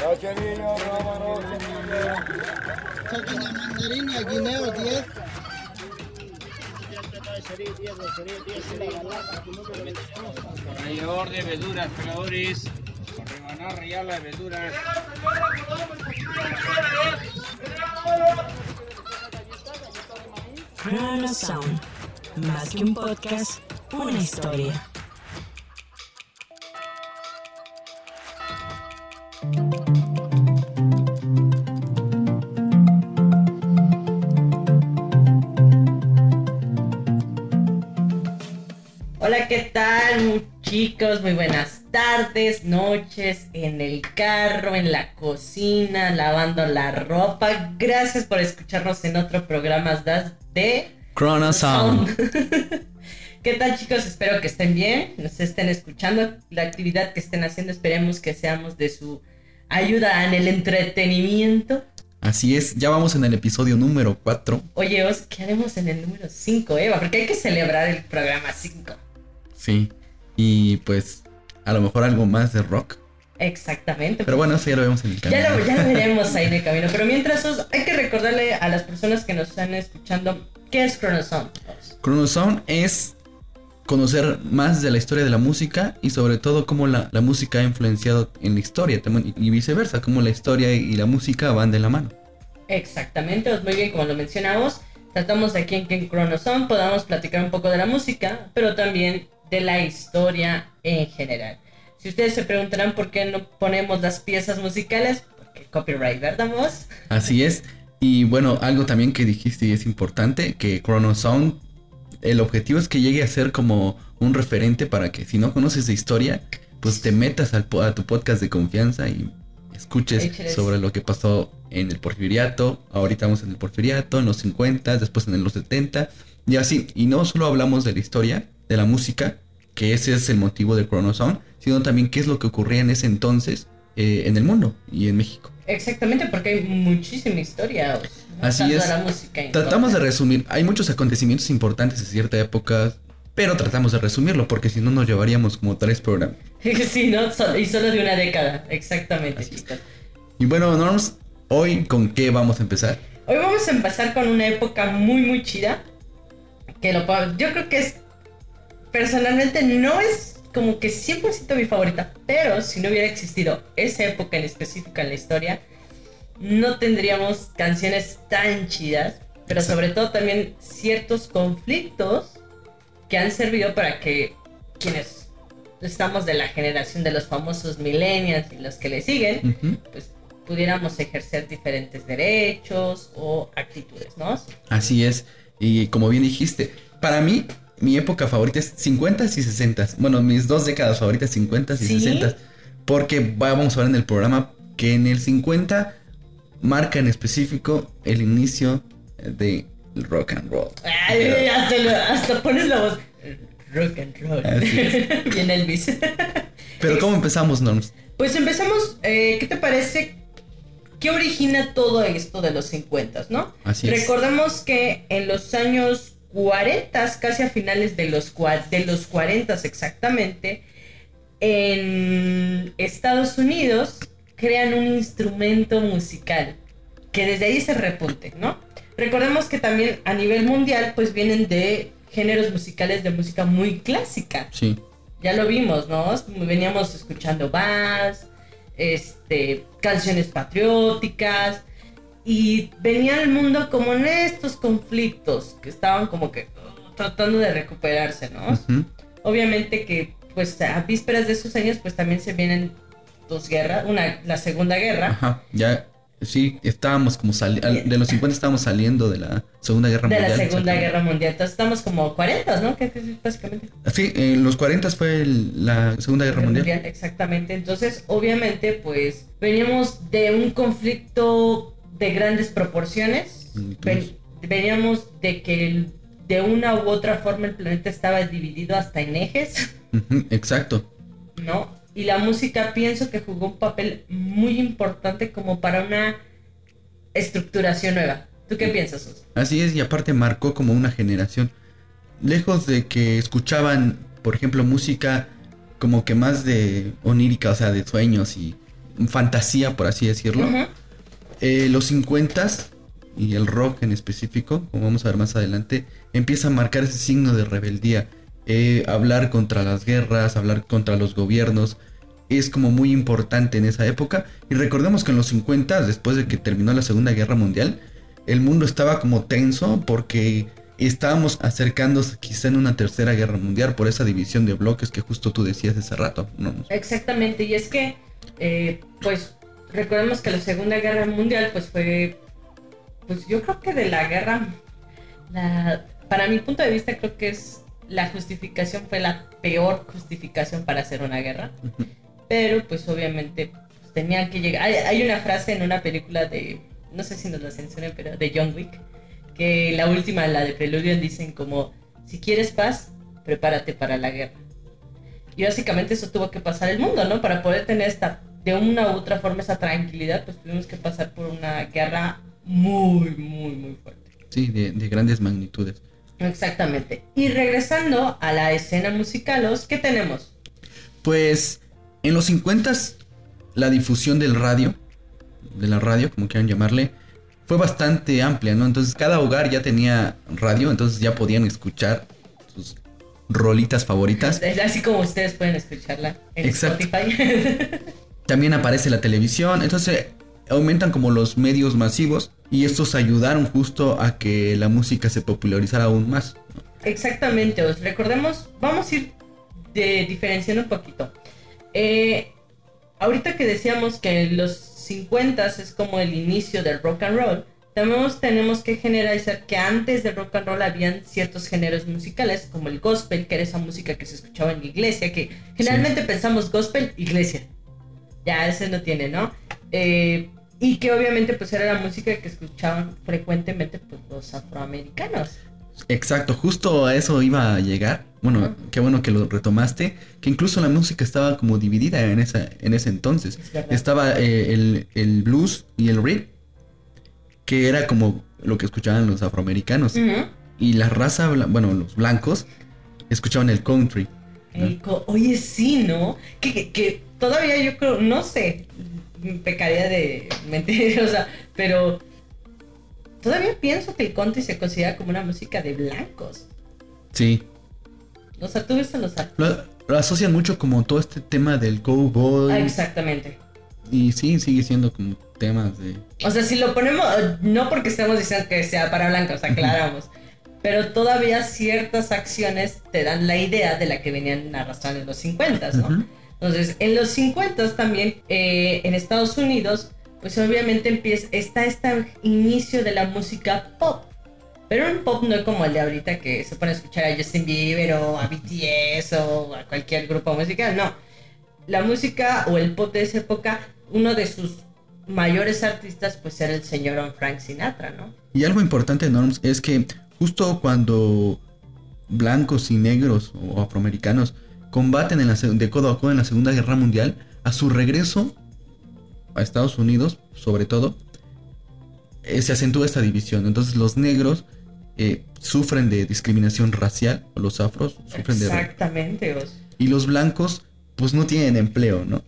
Cachanilla, rábano, semilla. Sáquenle mandarina, guineo 10. Rallador de verduras, verduras. Sound. Más que un podcast, una historia. Chicos? Muy buenas tardes, noches, en el carro, en la cocina, lavando la ropa. Gracias por escucharnos en otro programa de Chrono Sound. ¿Qué tal, chicos? Espero que estén bien, nos estén escuchando. La actividad que estén haciendo, esperemos que seamos de su ayuda en el entretenimiento. Así es, ya vamos en el episodio número 4. Oye, Os, ¿qué haremos en el número 5, Eva? Porque hay que celebrar el programa 5. Sí. Y pues a lo mejor algo más de rock. Exactamente. Pero bueno, eso ya lo vemos en el canal. Ya lo, ya lo veremos ahí de camino. Pero mientras, Os, hay que recordarle a las personas que nos están escuchando qué es Chronosound. Os? Chronosound es conocer más de la historia de la música y sobre todo cómo la, la música ha influenciado en la historia también y viceversa, cómo la historia y la música van de la mano. Exactamente, Os, muy bien, como lo mencionamos. Tratamos de aquí en, que en Chronosound podamos platicar un poco de la música, pero también de la historia en general. Si ustedes se preguntarán por qué no ponemos las piezas musicales, porque copyright, ¿verdad, Mos? Así es. Y bueno, algo también que dijiste y es importante, que Chrono Sound, el objetivo es que llegue a ser como un referente para que si no conoces de historia, pues te metas al, a tu podcast de confianza y escuches sobre lo que pasó en el porfiriato, ahorita vamos en el porfiriato, en los 50, después en los 70, y así. Y no solo hablamos de la historia, de la música, que ese es el motivo de Chrono Sound, sino también qué es lo que ocurría en ese entonces eh, en el mundo y en México. Exactamente, porque hay muchísima historia. Así es. la música Tratamos de resumir. Hay muchos acontecimientos importantes de cierta época, pero tratamos de resumirlo porque si no nos llevaríamos como tres programas. sí, ¿no? So- y solo de una década. Exactamente, chicos. Y bueno, Norms, hoy con qué vamos a empezar? Hoy vamos a empezar con una época muy, muy chida. Que lo yo creo que es. Personalmente no es como que 100% mi favorita. Pero si no hubiera existido esa época en específica en la historia, no tendríamos canciones tan chidas. Pero Exacto. sobre todo también ciertos conflictos que han servido para que quienes estamos de la generación de los famosos millennials y los que le siguen, Ujú. pues pudiéramos ejercer diferentes derechos o actitudes, ¿no? Así es. Y como bien dijiste, para mí, mi época favorita es 50 y 60. Bueno, mis dos décadas favoritas, 50 y ¿Sí? 60. Porque vamos a ver en el programa que en el 50 marca en específico el inicio de rock and roll. Ay, hasta, lo- hasta pones la voz. Rock and roll. Así es. Bien Elvis. Pero ¿cómo empezamos, Norms? Pues empezamos, eh, ¿qué te parece? ¿Qué origina todo esto de los 50, no? Así es. Recordemos que en los años 40, casi a finales de los, de los 40 exactamente, en Estados Unidos crean un instrumento musical que desde ahí se repunte, ¿no? Recordemos que también a nivel mundial pues vienen de géneros musicales de música muy clásica. Sí. Ya lo vimos, ¿no? Veníamos escuchando bass, este, canciones patrióticas y venía el mundo como en estos conflictos que estaban como que uh, tratando de recuperarse, ¿no? Obviamente que pues a vísperas de esos años pues también se vienen dos guerras, una la Segunda Guerra. Ajá, ya, sí, estábamos como saliendo, de los 50 estábamos saliendo de la Segunda Guerra De Mundial. la Segunda. Guerra Mundial. Entonces estamos como 40, ¿no? Que que básicamente. Sí, en los 40 fue el- la Segunda Guerra Mundial. Exactamente. Entonces, obviamente, pues veníamos de un conflicto de grandes proporciones. Ven- veníamos de que el- de una u otra forma el planeta estaba dividido hasta en ejes, exacto. ¿no? Y la música pienso que jugó un papel muy importante como para una estructuración nueva. ¿Tú qué piensas, Sus? Así es, y aparte marcó como una generación. Lejos de que escuchaban, por ejemplo, música como que más de onírica, o sea, de sueños y fantasía, por así decirlo. Eh, los 50s y el rock en específico, como vamos a ver más adelante, empieza a marcar ese signo de rebeldía. Eh, hablar contra las guerras, hablar contra los gobiernos, es como muy importante en esa época. Y recordemos que en los 50, después de que terminó la Segunda Guerra Mundial, el mundo estaba como tenso porque estábamos acercándonos quizá en una tercera guerra mundial por esa división de bloques que justo tú decías hace rato. ¿no? Exactamente, y es que, eh, pues, recordemos que la Segunda Guerra Mundial, pues fue, pues yo creo que de la guerra, la- para mi punto de vista, creo que es la justificación fue la peor justificación para hacer una guerra, pero pues obviamente pues, tenían que llegar. Hay, hay una frase en una película de, no sé si nos la censuren, pero de John Wick, que la última, la de Preludio, dicen como, si quieres paz, prepárate para la guerra. Y básicamente eso tuvo que pasar el mundo, ¿no? Para poder tener esta, de una u otra forma, esa tranquilidad, pues tuvimos que pasar por una guerra muy, muy, muy fuerte. Sí, de, de grandes magnitudes. Exactamente. Y regresando a la escena musicalos, ¿qué tenemos? Pues en los 50 la difusión del radio, de la radio, como quieran llamarle, fue bastante amplia, ¿no? Entonces cada hogar ya tenía radio, entonces ya podían escuchar sus rolitas favoritas. Es así como ustedes pueden escucharla en Exacto. Spotify. También aparece la televisión, entonces aumentan como los medios masivos y estos ayudaron justo a que la música se popularizara aún más. Exactamente, os recordemos, vamos a ir de, diferenciando un poquito. Eh, ahorita que decíamos que los 50 es como el inicio del rock and roll, también tenemos que generalizar que antes del rock and roll habían ciertos géneros musicales, como el gospel, que era esa música que se escuchaba en la iglesia, que generalmente pensamos gospel, iglesia. Ya ese no tiene, ¿no? Eh, y que obviamente pues era la música que escuchaban frecuentemente pues, los afroamericanos. Exacto, justo a eso iba a llegar. Bueno, qué bueno que lo retomaste. Que incluso la música estaba como dividida en, esa, en ese entonces. Es. Estaba eh, el, el blues y el rhythm, que era como lo que escuchaban los afroamericanos. Y la raza, bueno, los blancos, escuchaban el country. El co- Oye, sí, ¿no? Que, que, que todavía yo creo, no sé, pecaría de mentirosa, pero todavía pienso que el country se considera como una música de blancos. Sí. O sea, tú ves a los. Lo, lo asocian mucho como todo este tema del cowboy. Ah, exactamente. y sí, sigue siendo como temas de... O sea, si lo ponemos, no porque estemos diciendo que sea para blancos, aclaramos. Pero todavía ciertas acciones te dan la idea de la que venían arrastrando en los 50, ¿no? Entonces, en los 50 también, eh, en Estados Unidos, pues obviamente empieza, está este inicio de la música pop. Pero un pop no como el de ahorita que se pone a escuchar a Justin Bieber o a BTS o a cualquier grupo musical, no. La música o el pop de esa época, uno de sus mayores artistas pues era el señor Frank Sinatra, ¿no? Y algo importante, Norms, es que justo cuando blancos y negros o afroamericanos combaten en la, de codo a codo en la Segunda Guerra Mundial, a su regreso a Estados Unidos, sobre todo, eh, se acentúa esta división. Entonces los negros eh, sufren de discriminación racial, o los afros sufren de... Exactamente. Y los blancos, pues no tienen empleo, ¿no?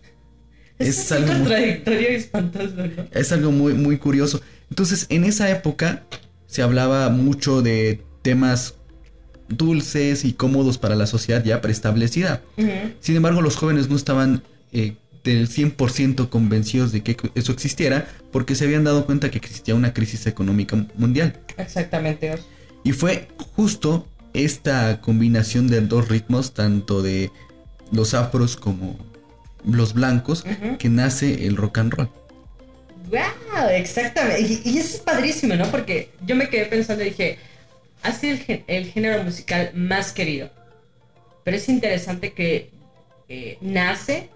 Es, algo muy- contradictorio y espantoso, ¿no? Es algo muy, muy curioso. Entonces, en esa época se hablaba mucho de temas dulces y cómodos para la sociedad ya preestablecida. Sin embargo, los jóvenes no estaban eh, del 100% convencidos de que eso existiera porque se habían dado cuenta que existía una crisis económica mundial. Exactamente. Y fue justo esta combinación de dos ritmos, tanto de los afros como los blancos, que nace el rock and roll. ¡Wow! Exactamente. Y, y eso es padrísimo, ¿no? Porque yo me quedé pensando y dije, ha sido el, gé- el género musical más querido. Pero es interesante que eh, nace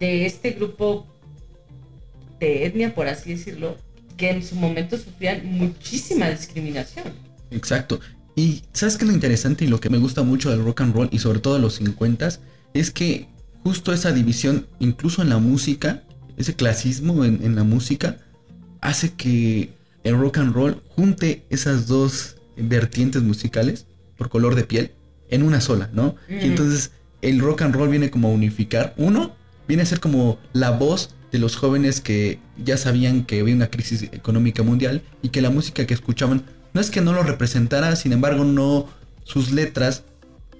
de este grupo de etnia, por así decirlo, que en su momento sufrían muchísima discriminación. Exacto. Y ¿sabes qué es lo interesante y lo que me gusta mucho del rock and roll y sobre todo de los 50 Es que justo esa división, incluso en la música, ese clasismo en, en la música, hace que el rock and roll junte esas dos vertientes musicales por color de piel en una sola, ¿no? Mm. Y entonces el rock and roll viene como a unificar. Uno, viene a ser como la voz de los jóvenes que ya sabían que había una crisis económica mundial y que la música que escuchaban no es que no lo representara, sin embargo no sus letras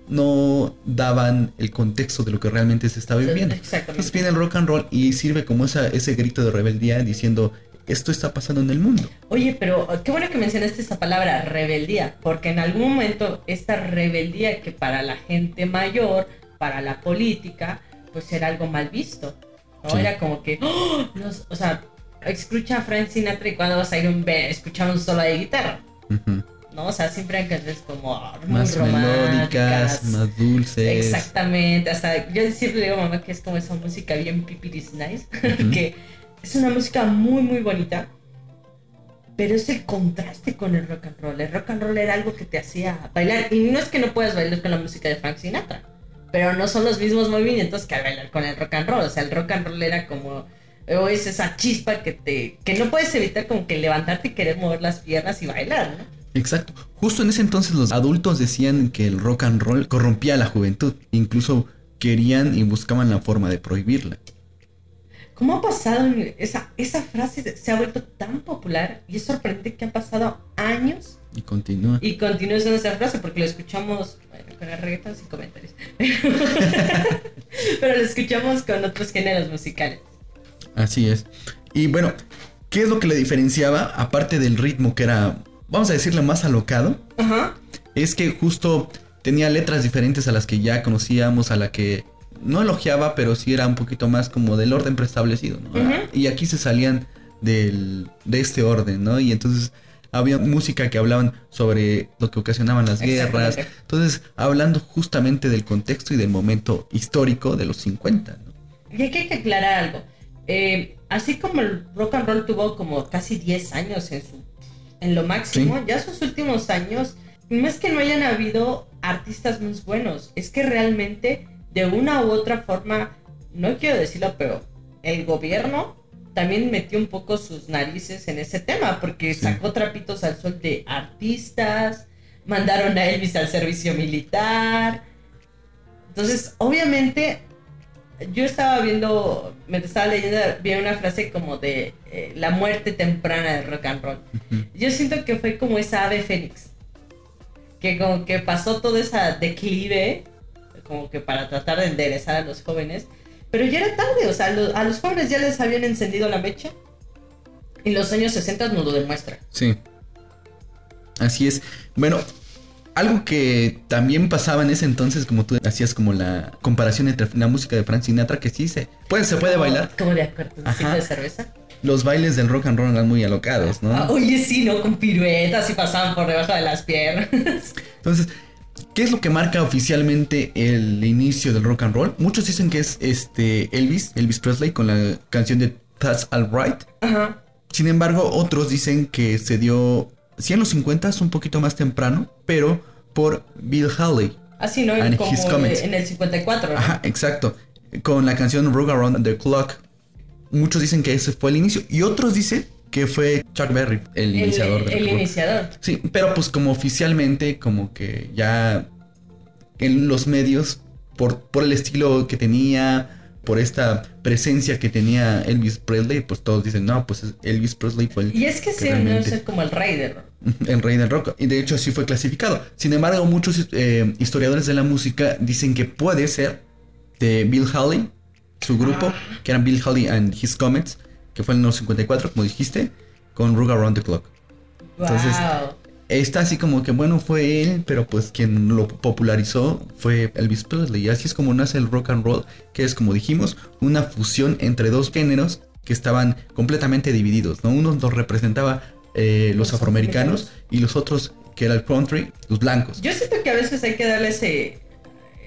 no daban el contexto de lo que realmente se estaba viviendo. Entonces viene el rock and roll y sirve como esa, ese grito de rebeldía diciendo esto está pasando en el mundo. Oye, pero qué bueno que mencionaste esa palabra, rebeldía, porque en algún momento esta rebeldía que para la gente mayor, para la política, pues era algo mal visto. ¿no? Sí. Era como que, ¡oh! Los- o sea, escucha a Frank Sinatra y cuando vas a ir a un escuchar un solo de guitarra, Ujú. ¿no? O sea, siempre eran canciones como ah, muy Más melódicas, más dulces. Exactamente, hasta yo siempre le digo a mamá que es como esa música bien pipiris nice, Ujú. que es una música muy muy bonita, pero es el contraste con el rock and roll. El rock and roll era algo que te hacía bailar, y no es que no puedas bailar con la música de Frank Sinatra, pero no son los mismos movimientos que al bailar con el rock and roll. O sea, el rock and roll era como es esa chispa que te que no puedes evitar como que levantarte y querer mover las piernas y bailar, ¿no? Exacto. Justo en ese entonces los adultos decían que el rock and roll corrompía a la juventud. Incluso querían y buscaban la forma de prohibirla. ¿Cómo ha pasado? Esa, esa frase se ha vuelto tan popular y es sorprendente que han pasado años Y continúa. y continúa usando esa frase porque lo escuchamos bueno, con el reggaetón sin comentarios. Pero lo escuchamos con otros géneros musicales. Así es. Y bueno, ¿qué es lo que le diferenciaba? Aparte del ritmo que era, vamos a decirle, más alocado. Ajá. Es que justo tenía letras diferentes a las que ya conocíamos, a la que no elogiaba, pero sí era un poquito más como del orden preestablecido, ¿no? Y aquí se salían del, de este orden, ¿no? Y entonces había música que hablaban sobre lo que ocasionaban las guerras. Entonces, hablando justamente del contexto y del momento histórico de los 50, ¿no? Y aquí hay que aclarar algo. Eh, así como el rock and roll tuvo como casi 10 años en su en lo máximo, ya sus últimos años, no es que no hayan habido artistas más buenos, es que realmente de una u otra forma, no quiero decirlo, pero el gobierno también metió un poco sus narices en ese tema, porque sacó trapitos al sol de artistas, mandaron a Elvis al servicio militar. Entonces, obviamente, yo estaba viendo, me estaba leyendo, vi una frase como de eh, la muerte temprana del rock and roll. Ujú. Yo siento que fue como esa ave fénix, que como que pasó todo esa declive, como que para tratar de enderezar a los jóvenes, pero ya era tarde, o sea, lo- a los jóvenes ya les habían encendido la mecha. Y los años 60 nos lo demuestra. Sí. Así es. Bueno, algo que también pasaba en ese entonces, como tú hacías como la comparación entre la música de Frank Sinatra, que sí se puede, se puede bailar. Como de acuerdo, de cerveza. Los bailes del rock and roll eran muy alocados, ¿no? Ah, oye, sí, ¿no? Con piruetas y pasaban por debajo de las piernas. Entonces, ¿qué es lo que marca oficialmente el inicio del rock and roll? Muchos dicen que es este Elvis, Elvis Presley, con la canción de That's Alright. Ajá. Sin embargo, otros dicen que se dio, sí en los 50 un poquito más temprano, pero por Bill Haley. Así, ¿no? And Como his comments. en el 54, ¿no? Ajá, exacto. Con la canción Rock Around the Clock. Muchos dicen que ese fue el inicio y otros dicen que fue Chuck Berry, el, El, iniciador del el iniciador. Sí, pero pues como oficialmente, como que ya en los medios, por, por el estilo que tenía, por esta presencia que tenía Elvis Presley, pues todos dicen, no, pues Elvis Presley fue el, Y es que que sí, no realmente- es como el rey del rock. el rey del rock. Y de hecho así fue clasificado. Sin embargo, muchos eh, historiadores de la música dicen que puede ser de Bill Haley, su grupo, que eran Bill Haley and His Comets, que fue en los 54, como dijiste, con Rock Around the Clock. Entonces, wow. Está así como que bueno fue él, pero pues quien lo popularizó fue Elvis Presley. Y así es como nace el rock and roll, que es como dijimos, una fusión entre dos géneros que estaban completamente divididos. ¿no? Uno los representaba eh, los, Los afroamericanos y los otros, que era el country, los blancos. Yo siento que a veces hay que darle ese,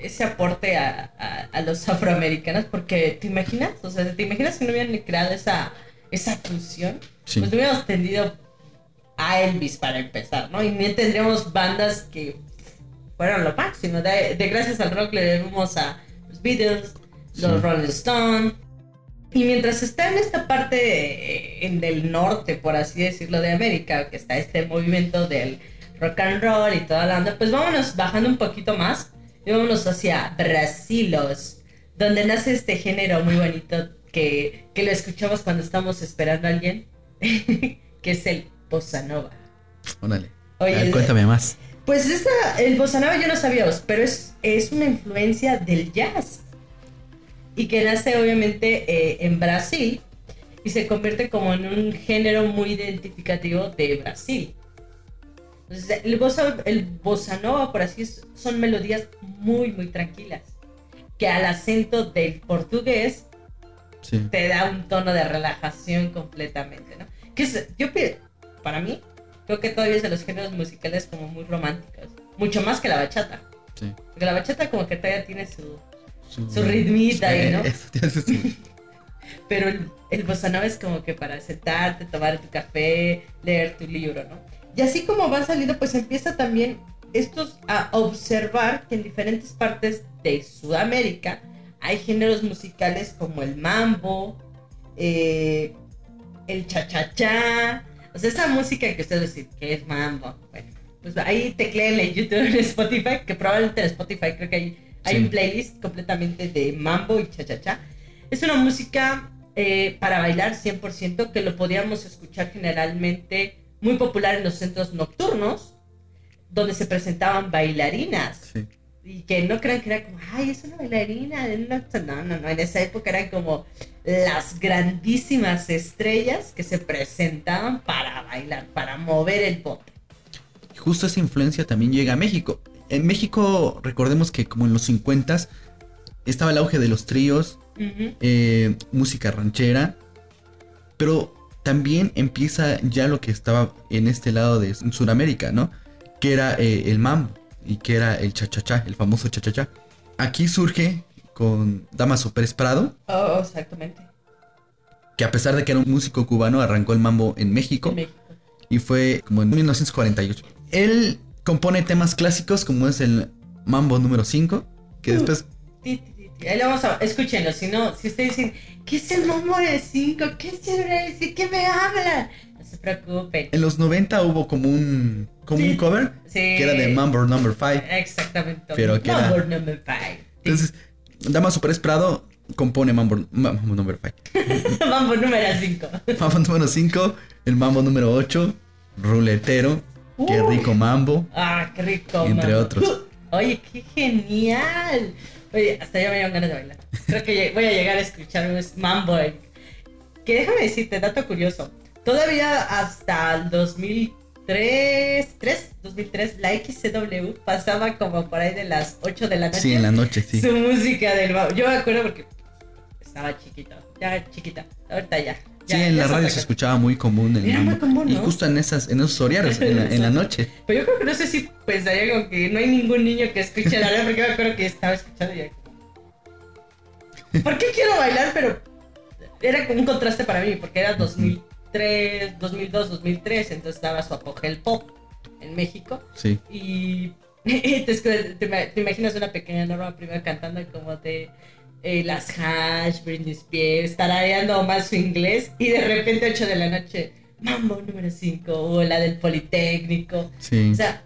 ese aporte a, a- a los afroamericanos porque, ¿te imaginas? O sea, ¿te imaginas si no hubieran creado esa, esa fusión? Sí. Pues hubiéramos tenido a Elvis para empezar, ¿no? Y ni tendríamos bandas que fueron lo máximo. De, de gracias al rock le debemos a los Beatles, los Sí. Rolling Stones. Y mientras está en esta parte eh, en del norte, por así decirlo, de América, que está este movimiento del rock and roll y toda la onda, pues vámonos bajando un poquito más y vámonos hacia Brasilos, donde nace este género muy bonito que, que lo escuchamos cuando estamos esperando a alguien, que es el bossa nova. Órale. Oye, cuéntame más. Pues esta, el bossa nova yo no sabía, pero es, es una influencia del jazz. Y que nace obviamente eh, en Brasil y se convierte como en un género muy identificativo de Brasil. Entonces, el bossa, el bossa nova, por así es, son melodías muy, muy tranquilas. Que al acento del portugués Sí. te da un tono de relajación completamente, ¿no? Que es, yo para mí, creo que todavía es de los géneros musicales como muy románticos. Mucho más que la bachata. Sí. Porque la bachata como que todavía tiene su... Su, Su ritmita ahí, ¿no? Eso, eso sí. Pero el, el bossa nova es como que para sentarte, tomar tu café, leer tu libro, ¿no? Y así como van saliendo, pues empieza también estos a observar que en diferentes partes de Sudamérica hay géneros musicales como el mambo, eh, el cha-cha-cha. O sea, esa música que ustedes dicen que es mambo. Bueno, pues ahí tecleenle en YouTube, en Spotify, que probablemente en Spotify creo que hay, hay Sí. un playlist completamente de mambo y cha-cha-cha. Es una música eh, para bailar 100% que lo podíamos escuchar generalmente muy popular en los centros nocturnos, donde se presentaban bailarinas. Sí. Y que no crean que era como, ay, es una bailarina. de una-". No, no, no. En esa época eran como las grandísimas estrellas que se presentaban para bailar, para mover el bote. Justo esa influencia también llega a México. En México, recordemos que como en los 50 estaba el auge de los tríos, eh, música ranchera, pero también empieza ya lo que estaba en este lado de Sudamérica, ¿no? Que era eh, el mambo y que era el cha-cha-cha, el famoso cha-cha-cha. Aquí surge con Damaso Pérez Prado, Oh, exactamente. que a pesar de que era un músico cubano, arrancó el mambo en México En México. y fue como en 1948. Él compone temas clásicos como es el mambo número 5, que después ti, ti. Ahí lo vamos a... Escúchenlo, si no, si ustedes dicen, ¿qué es el mambo de 5? ¿Qué es el de ¿Qué me habla? No se preocupen. en los 90 hubo como un como Sí. un cover Sí. que era de Mambo number 5. Exactamente. Pero que era- Mambo number 5. Entonces, Damaso Pérez Prado compone Mambo, Mambo number 5. Mambo número 5. Mambo número 5, el Mambo número 8, Ruletero, Qué Uy. rico Mambo. Ah, qué rico. Entre mambo. otros. Oye, qué genial. Oye, hasta ya me dieron ganas de bailar. Creo que voy a llegar a escuchar un mambo. eh. Que déjame decirte, dato curioso. Todavía hasta el 2003, 3, 2003, la XCW pasaba como por ahí de las 8 de la noche. Sí, en la noche, sí. Su música del. Yo me acuerdo porque estaba chiquito. Ya chiquita. Ahorita ya. Sí, ya- en ya la radio se escuchaba muy común el Era muy común, Y ¿no? justo en esas, en esos horarios, en la, en la noche. Pero yo creo que no sé si pensaría como que no hay ningún niño que escuche la radio, porque yo me acuerdo que estaba escuchando y como, ¿Por qué quiero bailar? Pero era como un contraste para mí, porque era 2003, 2002, 2003, entonces estaba su apogeo el pop en México. Sí. Y te, te te imaginas una pequeña Norma primero cantando como de eh, las hash, Britney Spears, tarareando más su inglés y de repente 8 de la noche, Mambo número 5 o la del Politécnico. Sí. O sea,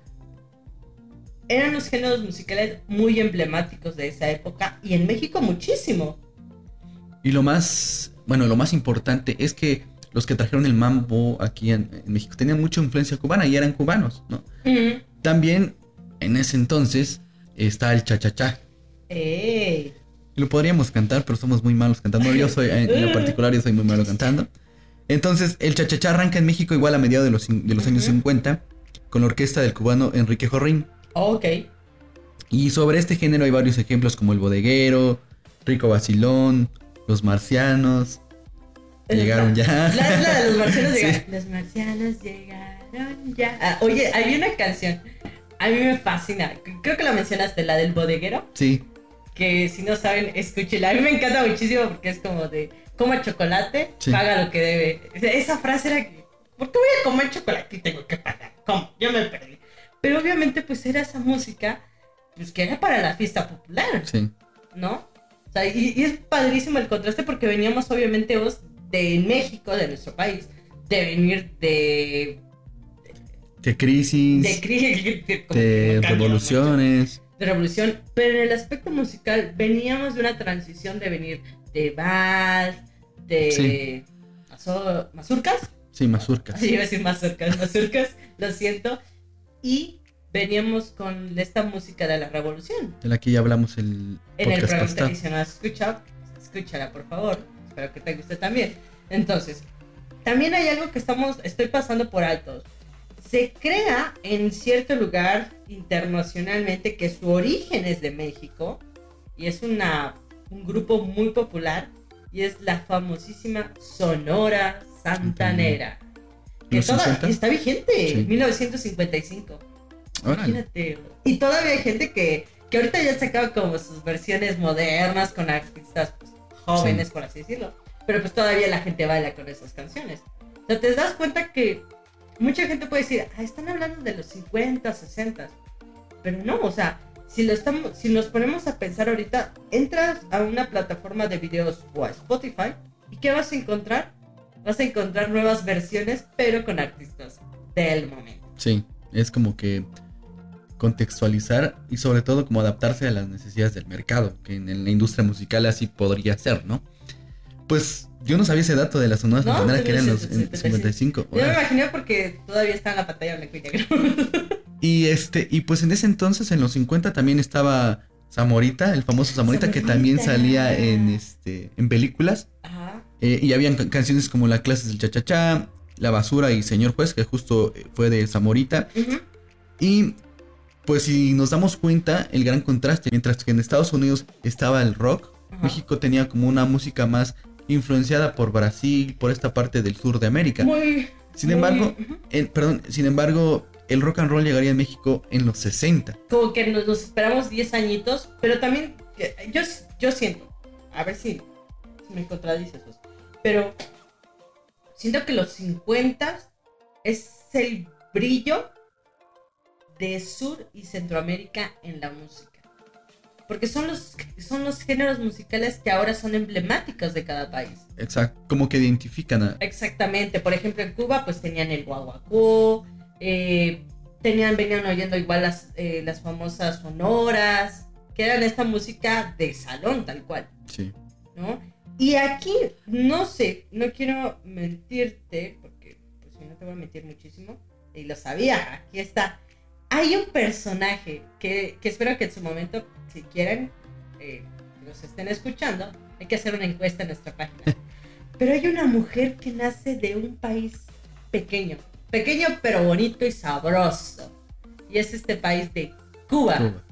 eran los géneros musicales muy emblemáticos de esa época y en México muchísimo. Y lo más, bueno, lo más importante es que los que trajeron el mambo aquí en, en México tenían mucha influencia cubana y eran cubanos, ¿no? También en ese entonces está el cha-cha-cha. ¡Ey! Lo podríamos cantar, pero somos muy malos cantando. Yo soy, en lo particular, yo soy muy malo cantando. Entonces, el cha-cha-cha arranca en México igual a mediados de los, de los años Ujú. 50 con la orquesta del cubano Enrique Jorrín. Ok. Y sobre este género hay varios ejemplos como el bodeguero, Rico Basilón, los marcianos. Llegaron ya. La, la de los marcianos Sí. llegaron. Los marcianos llegaron ya. Ah, oye, hay una canción. A mí me fascina. Creo que la mencionaste, la del bodeguero. Sí, Que si no saben, escúchela. A mí me encanta muchísimo porque es como de coma chocolate, Sí. paga lo que debe. Esa frase era que, ¿por qué voy a comer chocolate y tengo que pagar? ¿Cómo? Yo me perdí. Pero obviamente pues era esa música pues que era para la fiesta popular. sí. ¿no? O sea, y, y es padrísimo el contraste porque veníamos obviamente vos de México, de nuestro país, de venir de... De crisis, De, de, de cambio, revoluciones. De revolución, pero en el aspecto musical veníamos de una transición de venir de vals, de Sí. Mazurcas. Sí, mazurcas. Sí, iba a decir mazurcas, mazurcas, lo siento. Y veníamos con esta música de la revolución. De la que ya hablamos el En el programa pasado. que si no has escuchado, escúchala por favor. Espero que te guste también. Entonces, también hay algo que estamos, estoy pasando por altos. Se crea en cierto lugar internacionalmente que su origen es de México y es una, un grupo muy popular y es la famosísima Sonora Santanera. Que ¿Los toda- 50? está vigente, Sí. 1955. Órale. Imagínate. Y todavía hay gente que, que ahorita ya sacaba como sus versiones modernas con artistas pues, jóvenes, Sí. por así decirlo. Pero pues todavía la gente baila con esas canciones. O sea, te das cuenta que mucha gente puede decir, ah, están hablando de los 50, 60. Pero no, o sea, si, lo estamos, si nos ponemos a pensar ahorita, entras a una plataforma de videos o a Spotify y ¿qué vas a encontrar? Vas a encontrar nuevas versiones, pero con artistas del momento. Sí, es como que contextualizar y sobre todo como adaptarse a las necesidades del mercado, que en la industria musical así podría ser, ¿no? Pues yo no sabía ese dato de la Sonora No, Santanera que eran los 1955. 55. Yo me imaginé porque todavía está en la pantalla blanco y negro. Y este, y pues en ese entonces, en los 50, también estaba Zamorita, el famoso Zamorita, que también salía en este, en películas. Ajá. Eh, y habían ca- canciones como La clases del cha-cha-cha, La basura y Señor Juez, que justo eh, fue de Zamorita. Ujú. Y pues si nos damos cuenta, el gran contraste, mientras que en Estados Unidos estaba el rock, Ajá. México tenía como una música más influenciada por Brasil, por esta parte del sur de América. Muy. Sin muy- embargo, en- perdón, sin embargo, el rock and roll llegaría en México en los 60. Como que nos, nos esperamos 10 añitos, pero también yo, yo siento, a ver si, si me contradices, pero siento que los 50 es el brillo de Sur y Centroamérica en la música. Porque son los, son los géneros musicales que ahora son emblemáticos de cada país. Exacto, como que identifican a... Exactamente, por ejemplo en Cuba pues tenían el guaguancó, eh, tenían, venían oyendo igual las, eh, las famosas sonoras, que eran esta música de salón tal cual, Sí. ¿no? Y aquí, no sé, no quiero mentirte, porque pues, si no te voy a mentir muchísimo, y lo sabía, aquí está. Hay un personaje que, que espero que en su momento, si quieren, eh, nos estén escuchando, hay que hacer una encuesta en nuestra página. Pero hay una mujer que nace de un país pequeño, pequeño pero bonito y sabroso. Y es este país de Cuba. Cuba.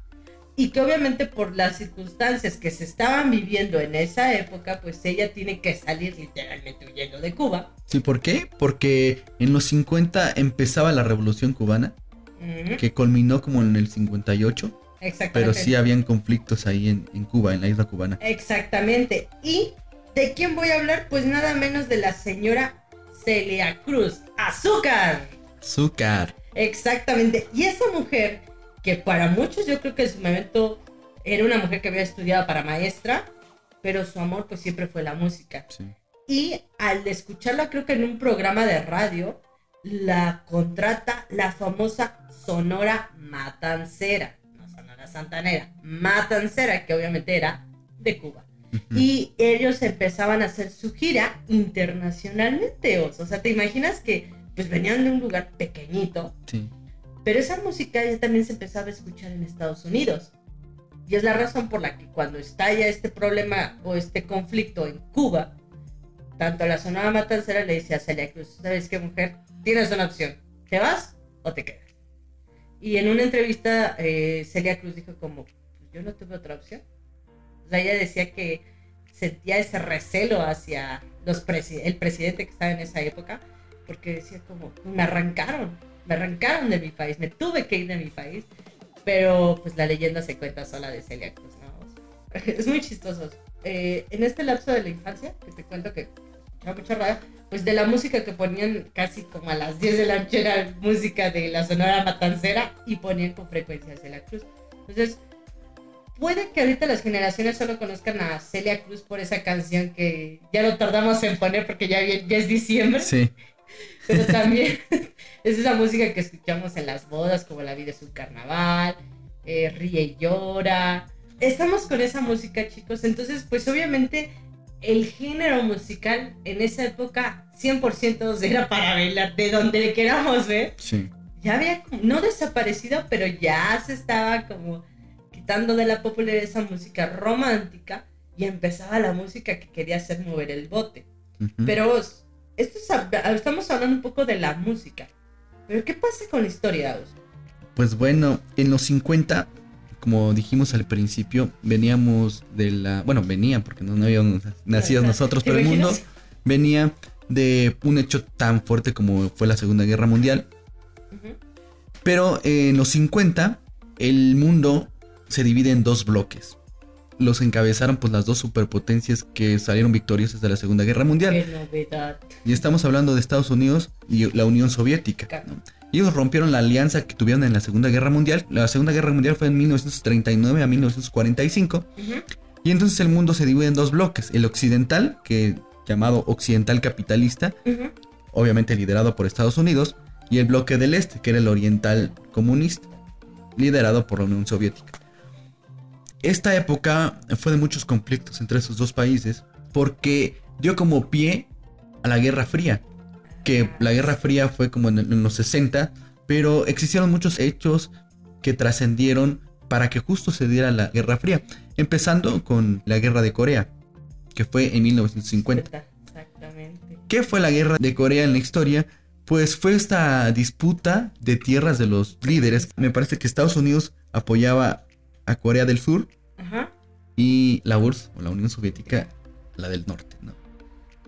Y que obviamente por las circunstancias que se estaban viviendo en esa época, pues ella tiene que salir literalmente huyendo de Cuba. Sí, ¿por qué? Porque en los 50 empezaba la revolución cubana, Que culminó como en el 58, Exactamente. pero sí habían conflictos ahí en, en Cuba, en la isla cubana. Exactamente. ¿Y de quién voy a hablar? Pues nada menos de la señora Celia Cruz. ¡Azúcar! Azúcar. Exactamente. Y esa mujer, que para muchos yo creo que en su momento era una mujer que había estudiado para maestra, pero su amor pues siempre fue la música. Sí. Y al escucharla creo que en un programa de radio, la contrata la famosa Sonora Matancera. No Sonora Santanera, Matancera, que obviamente era de Cuba. Y ellos empezaban a hacer su gira internacionalmente. O sea, ¿te imaginas que pues venían de un lugar pequeñito? Sí. Pero esa música ya también se empezaba a escuchar en Estados Unidos. Y es la razón por la que cuando estalla este problema o este conflicto en Cuba, tanto la Sonora Matancera le dice a Celia Cruz, ¿sabes qué mujer? Tienes una opción, ¿te vas o te quedas? Y en una entrevista eh, Celia Cruz dijo como, pues yo no tuve otra opción. O sea, ella decía que sentía ese recelo hacia los presi- el presidente que estaba en esa época, porque decía como, me arrancaron, me arrancaron de mi país, me tuve que ir de mi país, pero pues la leyenda se cuenta sola de Celia Cruz, ¿no? Es muy chistoso. Eh, en este lapso de la infancia, que te cuento que escuchaba mucho radio, pues de la música que ponían casi como a las 10 de la noche era música de la Sonora Matancera y ponían con frecuencia Celia Cruz. Entonces, puede que ahorita las generaciones solo conozcan a Celia Cruz por esa canción que ya no tardamos en poner porque ya, ya es diciembre, Sí. pero también es esa música que escuchamos en las bodas, como La vida es un carnaval, eh, Ríe y llora. Estamos con esa música, chicos. Entonces, pues obviamente el género musical en esa época 100% era para bailar de donde le queramos ver. Sí. Ya había, no desaparecido, pero ya se estaba como quitando de la popularidad esa música romántica y empezaba la música que quería hacer mover el bote. Pero esto es hab- estamos hablando un poco de la música. Pero ¿qué pasa con la historia, Aus? Pues bueno, en los 50, como dijimos al principio, veníamos de la... Bueno, venía porque no, no habíamos nacido nosotros, ¿Te pero el mundo venía de un hecho tan fuerte como fue la Segunda Guerra Mundial. Pero en los 50, el mundo se divide en dos bloques. Los encabezaron pues las dos superpotencias que salieron victoriosas de la Segunda Guerra Mundial. Qué novedad. Y estamos hablando de Estados Unidos y la Unión Soviética. ¿no? Ellos rompieron la alianza que tuvieron en la Segunda Guerra Mundial. La Segunda Guerra Mundial fue en 1939 a 1945. Ujú. Y entonces el mundo se divide en dos bloques. El occidental, que llamado occidental capitalista, obviamente liderado por Estados Unidos. Y el bloque del este, que era el oriental comunista, liderado por la Unión Soviética. Esta época fue de muchos conflictos entre esos dos países porque dio como pie a la Guerra Fría que la Guerra Fría fue como en, en los 60, pero existieron muchos hechos que trascendieron para que justo se diera la Guerra Fría, empezando con la Guerra de Corea, que fue en 1950. Exactamente. ¿Qué fue la Guerra de Corea en la historia? Pues fue esta disputa de tierras de los líderes. Me parece que Estados Unidos apoyaba a Corea del Sur Ajá. y la URSS o la Unión Soviética la del norte, ¿no?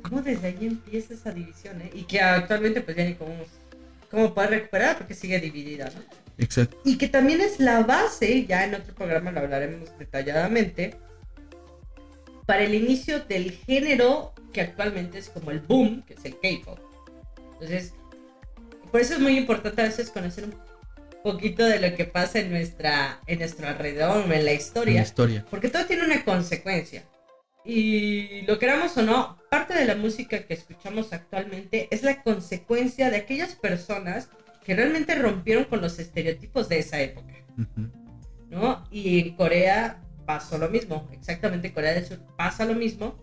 ¿Cómo desde ahí empieza esa división, eh? Y que actualmente pues ya ni cómo, cómo poder recuperar porque sigue dividida, ¿no? Exacto. Y que también es la base, ya en otro programa lo hablaremos detalladamente, para el inicio del género que actualmente es como el boom, que es el K-pop. Entonces, por eso es muy importante a veces conocer un poquito de lo que pasa en nuestra en nuestro alrededor, en la En la historia, historia. porque todo tiene una consecuencia. Y lo queramos o no, parte de la música que escuchamos actualmente es la consecuencia de aquellas personas que realmente rompieron con los estereotipos de esa época. ¿no? Y en Corea pasó lo mismo, exactamente en Corea del Sur pasa lo mismo,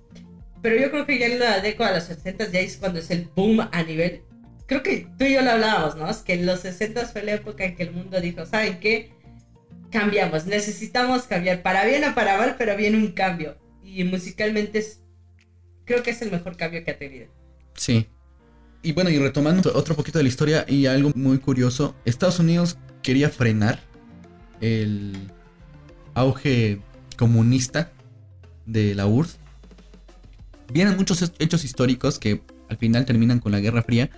pero yo creo que ya en la década de los 60 ya es cuando es el boom a nivel, creo que tú y yo lo hablábamos, ¿no? Es que en los 60 fue la época en que el mundo dijo, ¿saben qué? Cambiamos, necesitamos cambiar, para bien o para mal, pero viene un cambio. Y musicalmente es, creo que es el mejor cambio que ha tenido. Sí. Y bueno, y retomando otro poquito de la historia y algo muy curioso, Estados Unidos quería frenar el auge comunista de la URSS. Vienen muchos hechos históricos que al final terminan con la Guerra Fría,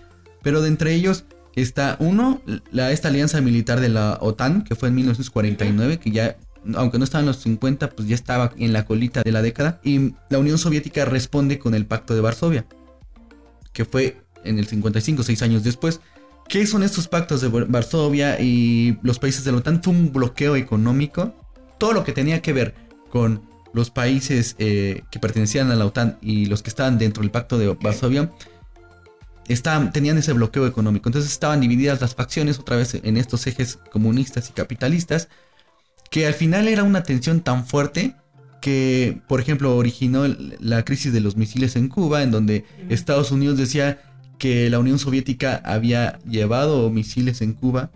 pero de entre ellos está uno, la, esta alianza militar de la OTAN, que fue en 1949, que ya, aunque no estaba en los 50, pues ya estaba en la colita de la década, y la Unión Soviética responde con el Pacto de Varsovia que fue en el 55, seis años después. ¿Qué son estos pactos de Var- Varsovia y los países de la OTAN? Fue un bloqueo económico. Todo lo que tenía que ver con los países eh, que pertenecían a la OTAN y los que estaban dentro del pacto de Varsovia estaban, tenían ese bloqueo económico. Entonces estaban divididas las facciones otra vez en estos ejes comunistas y capitalistas, que al final era una tensión tan fuerte que, por ejemplo, originó la crisis de los misiles en Cuba, en donde. Estados Unidos decía que la Unión Soviética había llevado misiles en Cuba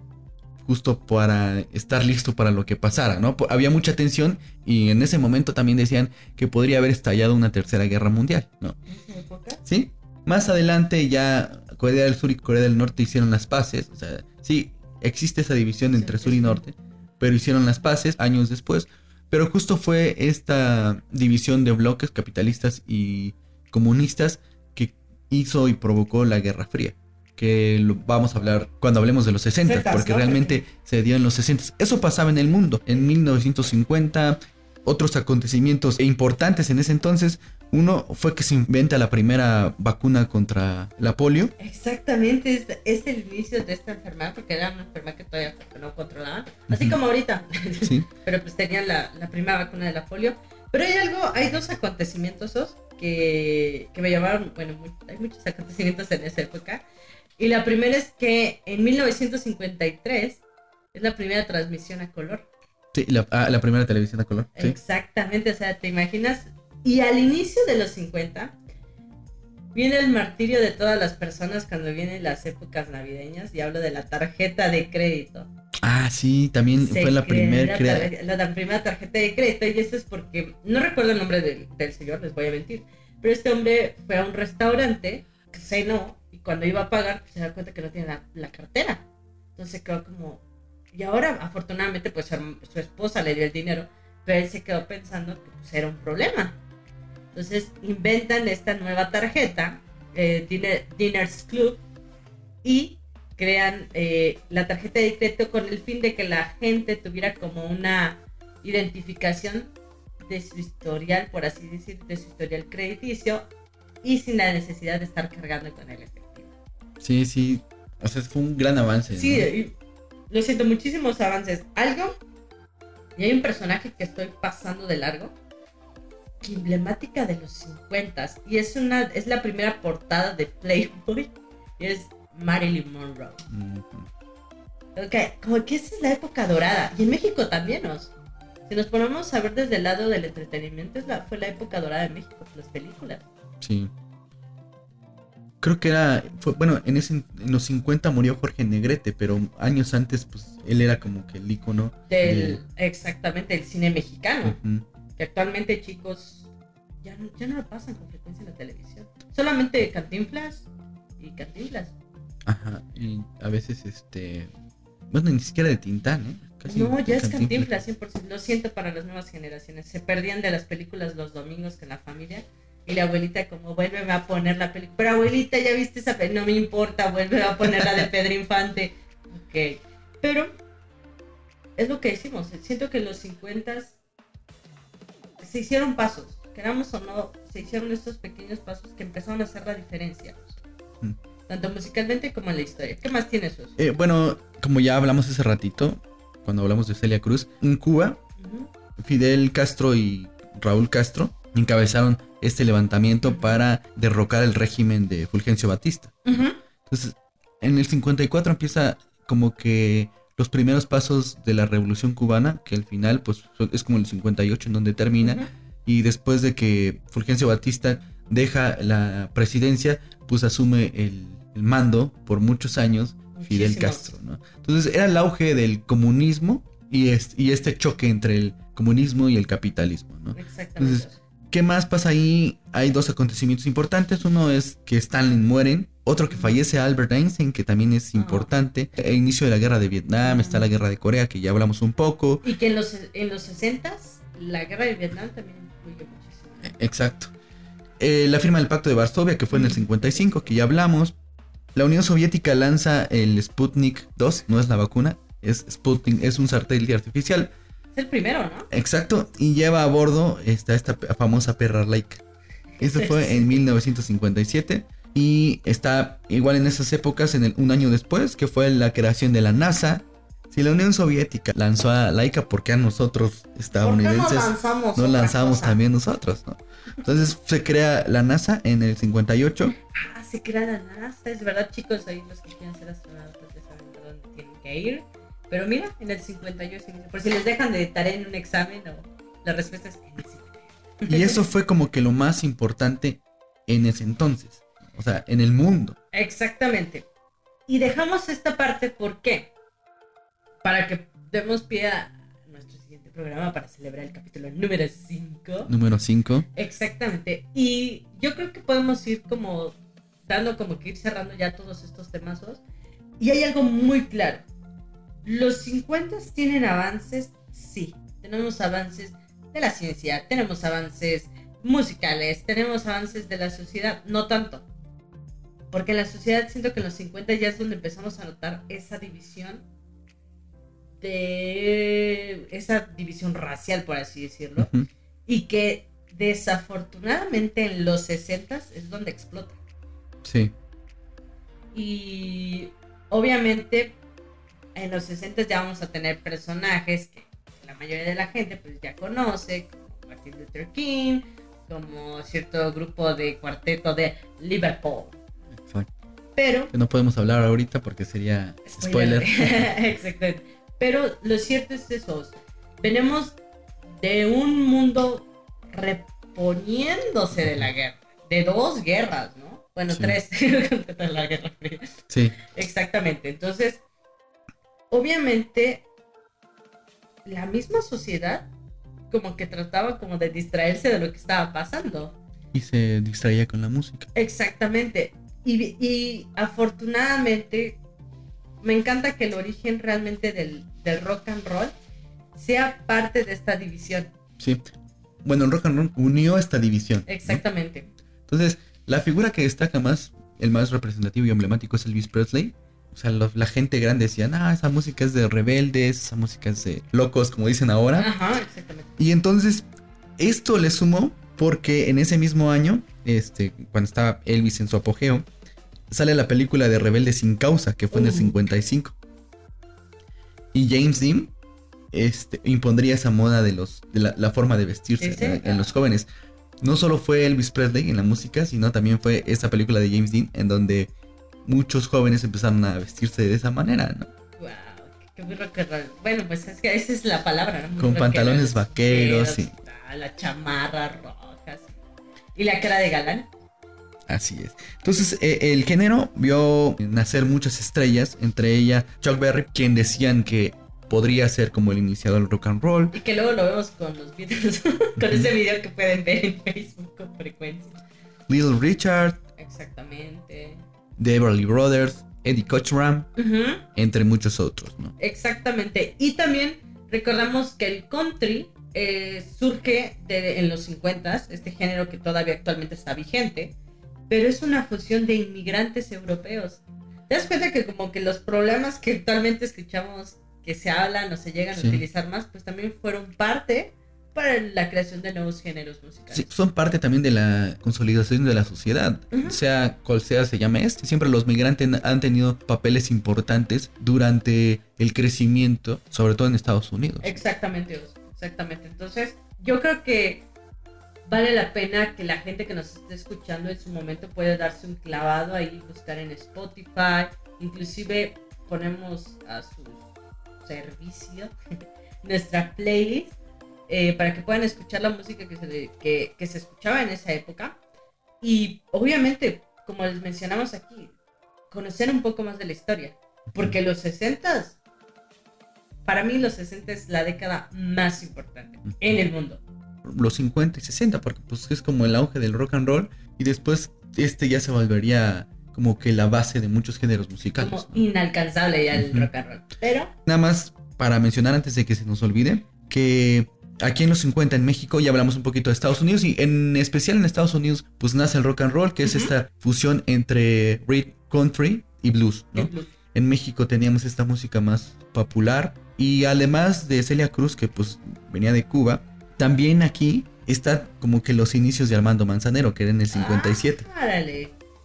justo para estar listo para lo que pasara, ¿no? Había mucha tensión y en ese momento también decían que podría haber estallado una tercera guerra mundial, ¿no? ¿En esa época? ¿Sí? Más adelante ya Corea del Sur y Corea del Norte hicieron las paces, o sea, sí, existe esa división entre sur y norte, pero hicieron las paces años después. Pero justo fue esta división de bloques capitalistas y comunistas que hizo y provocó la Guerra Fría. Que lo vamos a hablar cuando hablemos de los 60, Sesentas, porque ¿no? realmente se dio en los 60. Eso pasaba en el mundo. En 1950, otros acontecimientos importantes en ese entonces. Uno fue que se inventa la primera vacuna contra la polio. Exactamente, es, es el inicio de esta enfermedad, porque era una enfermedad que todavía no controlaban, así como ahorita, Sí. pero pues tenían la, la primera vacuna de la polio. Pero hay algo, hay dos acontecimientos Sos, que, que me llamaron, bueno, mu- hay muchos acontecimientos en esa época. Y la primera es que en 1953 es la primera transmisión a color. Sí, la, ah, la primera televisión a color. Sí. Exactamente, o sea, ¿te imaginas Y al inicio de los 50 viene el martirio de todas las personas cuando vienen las épocas navideñas y hablo de la tarjeta de crédito. Ah, sí, también Se fue la primera la, la primera tarjeta de crédito y esto es porque no recuerdo el nombre del, del señor, les voy a mentir, pero este hombre fue a un restaurante, cenó y cuando iba a pagar pues, se da cuenta que no tiene la, la cartera. Entonces quedó como y ahora afortunadamente pues su esposa le dio el dinero, pero él se quedó pensando que pues, era un problema. Entonces inventan esta nueva tarjeta, eh, Dinner- Dinners Club, y crean eh, la tarjeta de crédito con el fin de que la gente tuviera como una identificación de su historial, por así decir, de su historial crediticio y sin la necesidad de estar cargando con el efectivo. Sí, sí. O sea, fue un gran avance. Sí, ¿no? y lo siento, muchísimos avances. Algo, y hay un personaje que estoy pasando de largo, emblemática de los 50 y es una es la primera portada de Playboy, y es Marilyn Monroe. Ujú. Ok, como que esa es la época dorada. Y en México también, nos. Si nos ponemos a ver desde el lado del entretenimiento, es la, fue la época dorada de México, las películas. Sí. Creo que era, fue, bueno, en, ese, en los 50 murió Jorge Negrete, pero años antes, pues, él era como que el ícono. Del, exactamente, el cine mexicano. Que actualmente, chicos, ya no, ya no lo pasan con frecuencia en la televisión. Solamente Cantinflas y Cantinflas. Ajá, y a veces, este, bueno, ni siquiera de Tintán, ¿eh? Casi no, ya es Cantinflas. Cantinflas, 100%. Lo siento para las nuevas generaciones. Se perdían de las películas los domingos con la familia. Y la abuelita como, vuélveme a poner la película. Pero abuelita, ya viste esa película. No me importa, vuelve a poner la de Pedro Infante. Ok. Pero es lo que decimos. Siento que en los 50 se hicieron pasos. Queramos o no, se hicieron estos pequeños pasos que empezaron a hacer la diferencia. Mm. Tanto musicalmente como en la historia. ¿Qué más tiene eso? Eh, bueno, como ya hablamos hace ratito, cuando hablamos de Celia Cruz, en Cuba. Fidel Castro y Raúl Castro encabezaron este levantamiento para derrocar el régimen de Fulgencio Batista. Entonces, en el 54 empieza como que los primeros pasos de la revolución cubana, que al final pues es como el 58 en donde termina, y después de que Fulgencio Batista deja la presidencia, pues asume el, el mando por muchos años Fidel. Castro, ¿no? Entonces era el auge del comunismo y, es- y este choque entre el comunismo y el capitalismo, ¿no? Exactamente. Entonces, ¿Qué más pasa ahí? Hay dos acontecimientos importantes. Uno es que Stalin muere. Otro que fallece Albert Einstein, que también es Ah. importante. El inicio de la guerra de Vietnam, está la guerra de Corea, que ya hablamos un poco. y que en los, en los 60 la guerra de Vietnam también influye muchísimo. Exacto. Eh, la firma del Pacto de Varsovia, que fue en el 55, que ya hablamos. La Unión Soviética lanza el Sputnik 2, no es la vacuna, es Sputnik, es un satélite artificial. Es el primero, ¿no? Exacto, y lleva a bordo esta, esta famosa perra laica. Esto fue en 1957 y está igual en esas épocas, en el, un año después, que fue la creación de la NASA. Si la Unión Soviética lanzó a Laika, ¿por qué a nosotros ¿Por qué no estadounidenses lanzamos no lanzamos también nosotros? ¿no? Entonces se crea la NASA en el 58. Ah, se crea la NASA, es verdad, chicos, ahí los que quieren ser astronautas ya saben dónde tienen que ir. Pero mira, en el 58, por si les dejan de tarea en un examen o la respuesta es en el 58. Y eso fue como que lo más importante en ese entonces. O sea, en el mundo. Exactamente. Y dejamos esta parte, ¿por qué? Para que demos pie a nuestro siguiente programa para celebrar el capítulo número 5. Número 5. Exactamente. Y yo creo que podemos ir como dando como que ir cerrando ya todos estos temazos. Y hay algo muy claro. Los 50 tienen avances, sí. Tenemos avances de la ciencia, tenemos avances musicales, tenemos avances de la sociedad, no tanto. Porque en la sociedad siento que en los 50 ya es donde empezamos a notar esa división de esa división racial, por así decirlo y que desafortunadamente en los 60 es donde explota. Sí. Y obviamente en los 60 ya vamos a tener personajes que la mayoría de la gente pues ya conoce, como Martin Luther King, como cierto grupo de cuarteto de Liverpool. Exacto. Pero Que no podemos hablar ahorita porque sería spoiler. Exactamente. Pero lo cierto es eso. Venimos de un mundo reponiéndose de la guerra, de dos guerras, ¿no? Bueno, Sí. tres, la Guerra Fría. Sí, Exactamente. Entonces, obviamente, la misma sociedad como que trataba como de distraerse de lo que estaba pasando. y se distraía con la música. Exactamente. Y, y afortunadamente, me encanta que el origen realmente del, del rock and roll sea parte de esta división. Sí. Bueno, el rock and roll unió esta división. ¿no? Exactamente. Entonces, la figura que destaca más, el más representativo y emblemático es Elvis Presley. O sea, la gente grande decía, ah, esa música es de rebeldes, esa música es de locos, como dicen ahora. Ajá, exactamente. Y entonces, esto le sumó porque en ese mismo año, este, cuando estaba Elvis en su apogeo, sale la película de Rebelde sin causa, que fue en el Uh. 55. Y James Dean este, impondría esa moda de, los, de la, la forma de vestirse ¿En en los jóvenes. No solo fue Elvis Presley en la música, sino también fue esa película de James Dean en donde muchos jóvenes empezaron a vestirse de esa manera, ¿no? Wow, qué muy rock and roll. Bueno, pues es que esa es la palabra, ¿no? Muy Con pantalones vaqueros, ah, La chamarra roja. Y la cara de galán. Así es. Entonces, eh, el género vio nacer muchas estrellas, entre ellas Chuck Berry, quien decían que podría ser como el iniciador del rock and roll. Y que luego lo vemos con los videos, con ese video que pueden ver en Facebook con frecuencia. Little Richard, Exactamente. The Everly Brothers, Eddie Cochran, entre muchos otros, ¿no? Exactamente. Y también recordamos que el country eh, surge de- en los 50, este género que todavía actualmente está vigente, pero es una fusión de inmigrantes europeos. ¿Te das cuenta que como que los problemas que actualmente escuchamos que se hablan o se llegan Sí. a utilizar más, pues también fueron parte para la creación de nuevos géneros musicales? Sí, son parte también de la consolidación de la sociedad. Sea cual sea se llame este. Siempre los migrantes han tenido papeles importantes durante el crecimiento, sobre todo en Estados Unidos. Exactamente, exactamente. Entonces, yo creo que vale la pena que la gente que nos esté escuchando en su momento pueda darse un clavado ahí, buscar en Spotify, inclusive ponemos a su servicio nuestra playlist eh, para que puedan escuchar la música que se, que, que se escuchaba en esa época y obviamente, como les mencionamos aquí, conocer un poco más de la historia, porque los 60 para mí los 60 es la década más importante en el mundo. los 50 y 60, porque pues es como el auge del rock and roll y después este ya se volvería como que la base de muchos géneros musicales. Como ¿no? inalcanzable ya el Ujú. rock and roll. Pero, Nada más para mencionar antes de que se nos olvide que aquí en los 50 en México ya hablamos un poquito de Estados Unidos y en especial en Estados Unidos pues nace el rock and roll, que es esta fusión entre rhythm, country y blues, ¿no? el blues. En México teníamos esta música más popular y además de Celia Cruz que pues venía de Cuba, también aquí está como que los inicios de Armando Manzanero que era en el 57 Ah,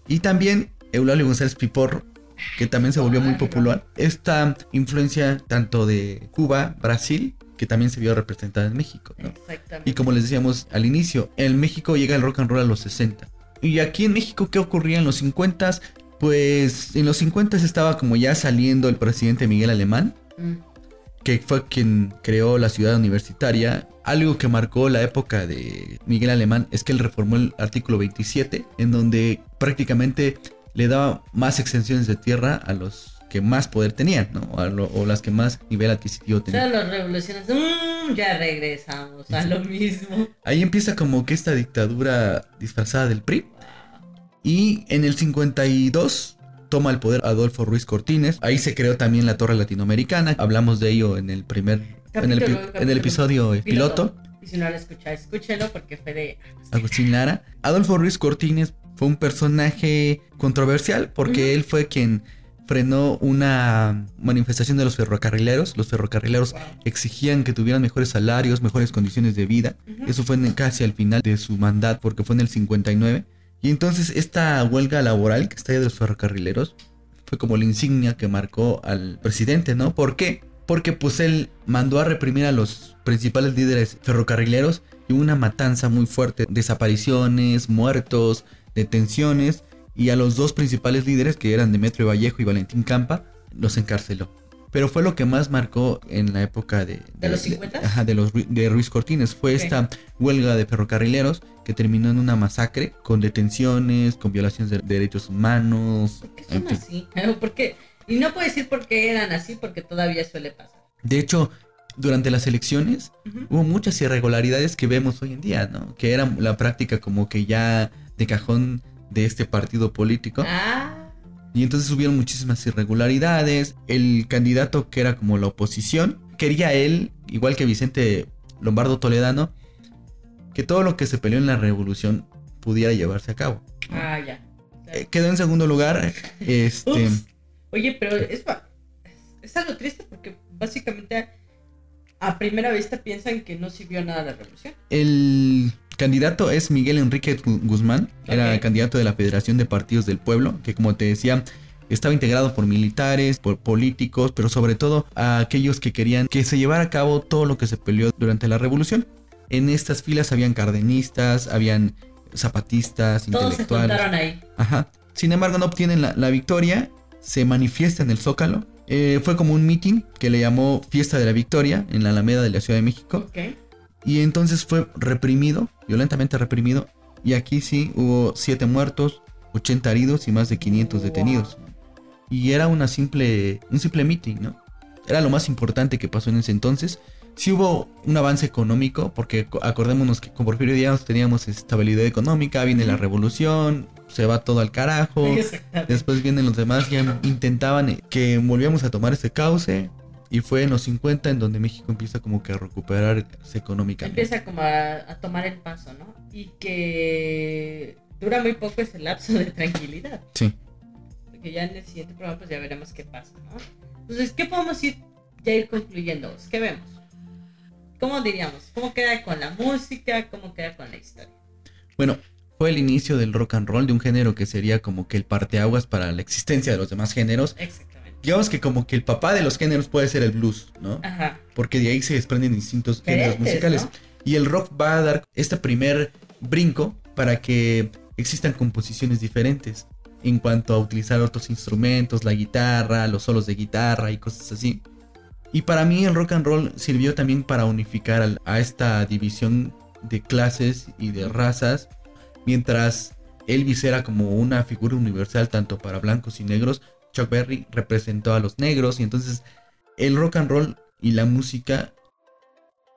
y también Eulalio González Piporro que también se volvió muy popular. Esta influencia tanto de Cuba, Brasil, que también se vio representada en México, ¿no? Exactamente. Y como les decíamos al inicio, en México llega el rock and roll a los 60. Y aquí en México, ¿qué ocurría en los 50? Pues en los 50 estaba como ya saliendo el presidente Miguel Alemán, Mm. que fue quien creó la ciudad universitaria. Algo que marcó la época de Miguel Alemán es que él reformó el artículo 27, en donde prácticamente le daba más extensiones de tierra a los que más poder tenían, ¿no? Lo- o las que más nivel adquisitivo tenían. Todos los revolucionarios, mm, ya regresamos a lo mismo. Ahí empieza como que esta dictadura disfrazada del PRI. Y en el 52 toma el poder Adolfo Ruiz Cortines. Ahí se creó también la Torre Latinoamericana. Hablamos de ello en el primer, en el, pi- Capítulo, en el capítulo. episodio eh, piloto. Y si no lo escucha, escúchelo porque fue de. Agustín Lara. Adolfo Ruiz Cortines fue un personaje controversial porque él fue quien frenó una manifestación de los ferrocarrileros. Los ferrocarrileros exigían que tuvieran mejores salarios, mejores condiciones de vida. Eso fue en- casi al final de su mandato porque fue en el 59. Y entonces esta huelga laboral que está de los ferrocarrileros fue como la insignia que marcó al presidente, ¿no? ¿Por qué? Porque pues él mandó a reprimir a los principales líderes ferrocarrileros y hubo una matanza muy fuerte, desapariciones, muertos, detenciones y a los dos principales líderes que eran Demetrio Vallejo y Valentín Campa los encarceló. pero fue lo que más marcó en la época de... ¿De los 50? Ajá, de, los, de Ruiz Cortines. Fue esta huelga de ferrocarrileros que terminó en una masacre con detenciones, con violaciones de derechos humanos, ¿Por qué en son fin. así? ¿Por qué? Y no puedo decir por qué eran así, porque todavía suele pasar. De hecho, durante las elecciones hubo muchas irregularidades que vemos hoy en día, ¿no? Que era la práctica como que ya de cajón de este partido político. Ah, Y entonces hubieron muchísimas irregularidades. El candidato que era como la oposición, quería él, igual que Vicente Lombardo Toledano, que todo lo que se peleó en la revolución pudiera llevarse a cabo. ah, ya. Eh, quedó en segundo lugar. Este. Ups. Oye, pero es, es algo triste porque básicamente a primera vista piensan que no sirvió nada la revolución. El candidato es Miguel Enrique Gu- Guzmán, era candidato de la Federación de Partidos del Pueblo, que como te decía, estaba integrado por militares, por políticos, pero sobre todo a aquellos que querían que se llevara a cabo todo lo que se peleó durante la revolución. En estas filas habían cardenistas, habían zapatistas, Todos se intelectuales. juntaron ahí. Ajá. Sin embargo, no obtienen la, la victoria. Se manifiesta en el Zócalo. Eh, fue como un meeting que le llamó Fiesta de la Victoria en la Alameda de la Ciudad de México. Ok. Y entonces fue reprimido, violentamente reprimido. Y aquí sí hubo 7 muertos, 80 heridos y más de 500 detenidos. Y era una simple, un simple meeting, ¿no? Era lo más importante que pasó en ese entonces. Sí hubo un avance económico, porque co- acordémonos que con Porfirio Díaz teníamos estabilidad económica, viene la revolución, se va todo al carajo. Después vienen los demás, ya intentaban eh, que volviéramos a tomar ese cauce. Y fue en los 50 en donde México empieza como que a recuperarse económicamente. Empieza como a, a tomar el paso, ¿no? Y que dura muy poco ese lapso de tranquilidad. Sí. Porque ya en el siguiente programa pues ya veremos qué pasa, ¿no? Entonces, ¿qué podemos ir ya ir concluyendo? ¿Qué vemos? ¿Cómo diríamos? ¿Cómo queda con la música? ¿Cómo queda con la historia? Bueno, fue el inicio del rock and roll, de un género que sería como que el parteaguas para la existencia de los demás géneros. Exactamente. Digamos que como que el papá de los géneros puede ser el blues, ¿no? Ajá. Porque de ahí se desprenden distintos géneros musicales. ¿no? Y el rock va a dar este primer brinco para que existan composiciones diferentes en cuanto a utilizar otros instrumentos, la guitarra, los solos de guitarra y cosas así. Y para mí el rock and roll sirvió también para unificar a esta división de clases y de razas, mientras Elvis era como una figura universal tanto para blancos y negros, Chuck Berry representó a los negros y entonces el rock and roll y la música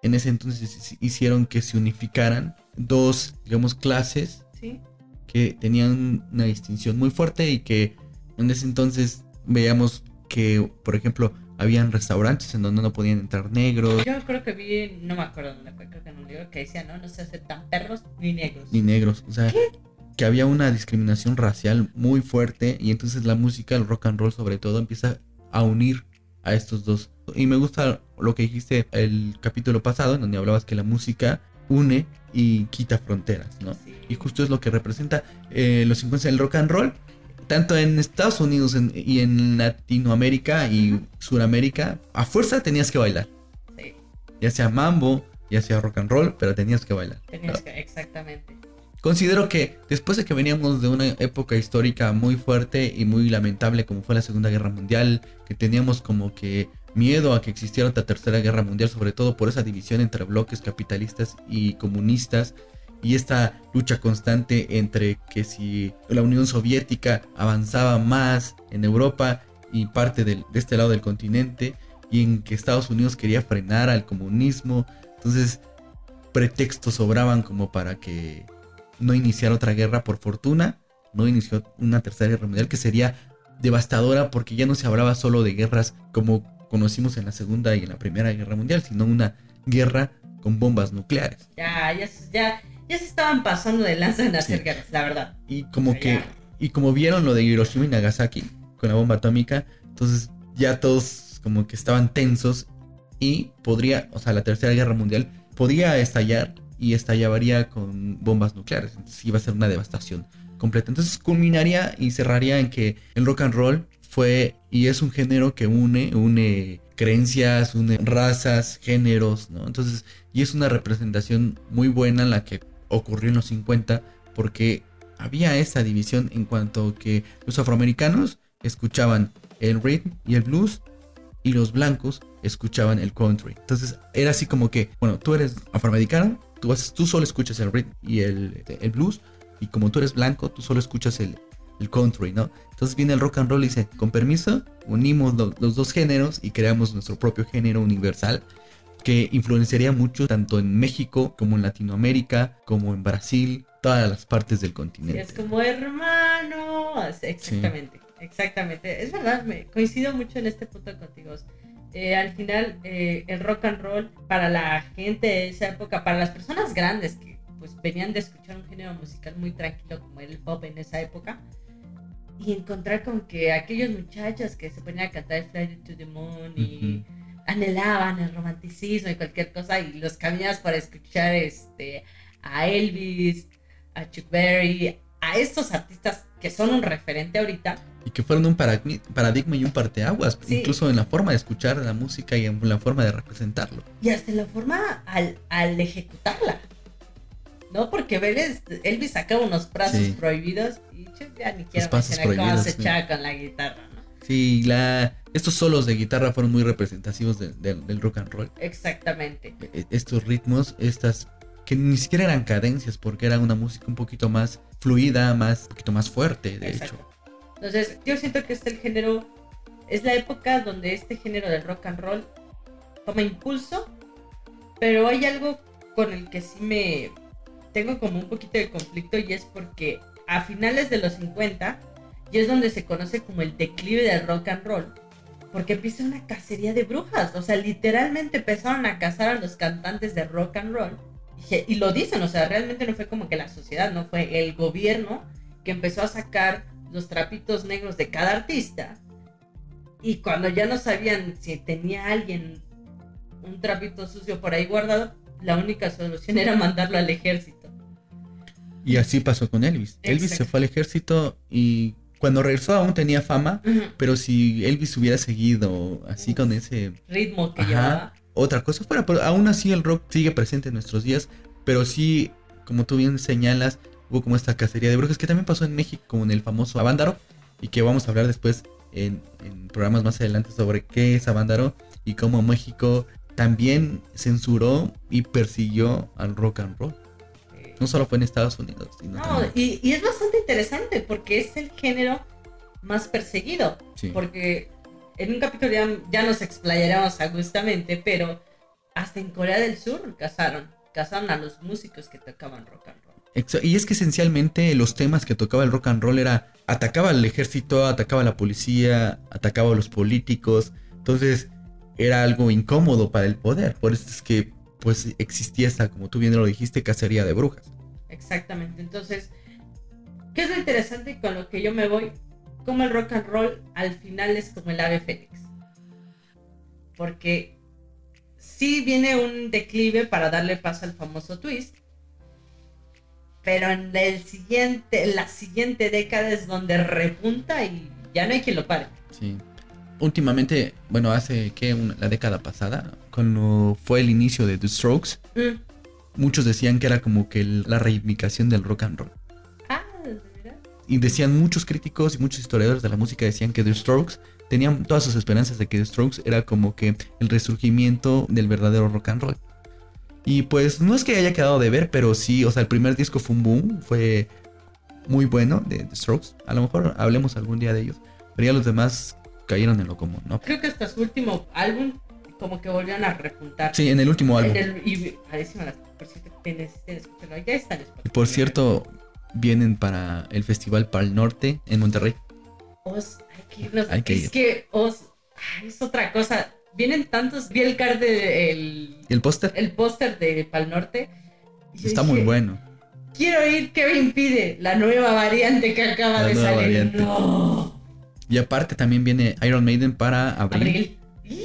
en ese entonces hicieron que se unificaran dos, digamos, clases Sí. que tenían una distinción muy fuerte y que en ese entonces veíamos que, por ejemplo, habían restaurantes en donde no podían entrar negros Yo creo que vi, no me acuerdo dónde fue, creo que en un libro que decía, no, no se aceptan perros ni negros. ni negros, o sea, que había una discriminación racial muy fuerte y entonces la música, el rock and roll sobre todo, empieza a unir a estos dos. Y me gusta lo que dijiste el capítulo pasado, en donde hablabas que la música une y quita fronteras, ¿no? Sí. Y justo es lo que representa eh, los 50 del rock and roll, tanto en Estados Unidos en- y en Latinoamérica y Suramérica, a fuerza tenías que bailar, Sí, ya sea mambo, ya sea rock and roll, pero tenías que bailar. tenías que, exactamente. Considero que después de que veníamos de una época histórica muy fuerte y muy lamentable como fue la Segunda Guerra Mundial, que teníamos como que miedo a que existiera otra Tercera Guerra Mundial, sobre todo por esa división entre bloques capitalistas y comunistas, y esta lucha constante entre que si la Unión Soviética avanzaba más en Europa y parte del- de este lado del continente, y en que Estados Unidos quería frenar al comunismo, entonces pretextos sobraban como para que no iniciar otra guerra por fortuna, no inició una tercera guerra mundial que sería devastadora porque ya no se hablaba solo de guerras como conocimos en la segunda y en la primera guerra mundial, sino una guerra con bombas nucleares. Ya, ya, ya, ya se estaban pasando de lanza en hacer Sí. guerras, la verdad. Y como que ya. y como vieron lo de Hiroshima y Nagasaki con la bomba atómica, entonces ya todos como que estaban tensos y podría, o sea, la tercera guerra mundial podría estallar y estallaría con bombas nucleares. Entonces iba a ser una devastación completa. Entonces culminaría y cerraría en que el rock and roll fue y es un género que une, une creencias, une razas, géneros, ¿no? Entonces, y es una representación muy buena la que ocurrió en los 50 porque había esa división en cuanto que los afroamericanos escuchaban el rhythm y el blues y los blancos escuchaban el country. Entonces era así como que, bueno, tú eres afroamericano, tú, solo escuchas el rhythm y el, el blues, y como tú eres blanco, tú solo escuchas el, el country, ¿no? Entonces viene el rock and roll y dice, con permiso, unimos lo- los dos géneros y creamos nuestro propio género universal que influenciaría mucho tanto en México como en Latinoamérica, como en Brasil, todas las partes del continente. es como hermano. Así, Exactamente, exactamente. Es verdad, me coincido mucho en este punto contigo. Eh, al final, eh, el rock and roll para la gente de esa época, para las personas grandes que pues venían de escuchar un género musical muy tranquilo como era el pop en esa época, y encontrar con que aquellos muchachos que se ponían a cantar Fly to the Moon y anhelaban el romanticismo y cualquier cosa y los caminabas para escuchar este a Elvis, a Chuck Berry, a estos artistas que son un referente ahorita. Y que fueron un paradigma y un parteaguas, Sí. incluso en la forma de escuchar la música y en la forma de representarlo. Y hasta en la forma al, al ejecutarla. ¿No? Porque Vélez, Elvis sacaba unos brazos Sí. prohibidos y yo ya ni quiero pasos mencionar cómo prohibidos, se echaba con la guitarra, ¿no? Sí, la, estos solos de guitarra fueron muy representativos de- de- del rock and roll. Exactamente. E- Estos ritmos, estas que ni siquiera eran cadencias, porque era una música un poquito más fluida, más, un poquito más fuerte, de Exacto. hecho. Entonces, yo siento que este el género, es la época donde este género del rock and roll toma impulso, pero hay algo con el que sí me tengo como un poquito de conflicto y es porque a finales de los 50 y es donde se conoce como el declive del rock and roll, porque empieza una cacería de brujas, o sea, literalmente empezaron a cazar a los cantantes de rock and roll y, y lo dicen, o sea, realmente no fue como que la sociedad, no fue el gobierno que empezó a sacar los trapitos negros de cada artista. Y cuando ya no sabían si tenía alguien un trapito sucio por ahí guardado, la única solución era mandarlo al ejército. Y así pasó con Elvis. Elvis se fue al ejército y cuando regresó aún tenía fama, pero si Elvis hubiera seguido así con ese Ritmo que Ajá. llevaba. otra cosa fuera, pero aún así el rock sigue presente en nuestros días, pero sí, como tú bien señalas, hubo como esta cacería de brujas que también pasó en México, como en el famoso Avándaro, y que vamos a hablar después en, en programas más adelante sobre qué es Avándaro y cómo México también censuró y persiguió al rock and roll. No solo fue en Estados Unidos, sino No, también- y, y es bastante interesante porque es el género más perseguido. sí. Porque en un capítulo ya, ya nos explayaremos agustamente, pero hasta en Corea del Sur cazaron. Cazaron a los músicos que tocaban rock and roll. Y es que esencialmente los temas que tocaba el rock and roll era atacaba al ejército, atacaba a la policía, atacaba a los políticos. Entonces era algo incómodo para el poder. Por eso es que pues existía esta, como tú bien lo dijiste, cacería de brujas. Exactamente. Entonces, ¿qué es lo interesante con lo que yo me voy? Como el rock and roll al final es como el ave fénix. Porque sí viene un declive para darle paso al famoso twist. Pero en el siguiente, la siguiente década es donde repunta y ya no hay quien lo pare. Sí. Últimamente, bueno, hace que la década pasada, cuando fue el inicio de The Strokes, Mm. muchos decían que era como que la reivindicación del rock and roll. Ah, ¿de verdad? Y decían muchos críticos y muchos historiadores de la música decían que The Strokes tenían todas sus esperanzas de que The Strokes era como que el resurgimiento del verdadero rock and roll. Y pues no es que haya quedado de ver, pero sí, o sea, el primer disco fue un boom, fue muy bueno de The Strokes. A lo mejor hablemos algún día de ellos, pero ya los demás cayeron en lo común, ¿no? Creo que hasta su último álbum como que volvieron a repuntar. Sí, en el último álbum. En el- y las- por cierto, escucharlo. Ya está en Spotify. Y por cierto, vienen para el Festival Pal Norte en Monterrey. Os, hay que irnos. Hay que es que Os, ay, es otra cosa. Vienen tantos, vi el card de, el, ¿Y el póster? el póster de Pal Norte. Está muy bueno. Quiero ir, ¿qué me impide? La nueva variante que acaba La de salir. No. Y aparte también viene Iron Maiden para Abril.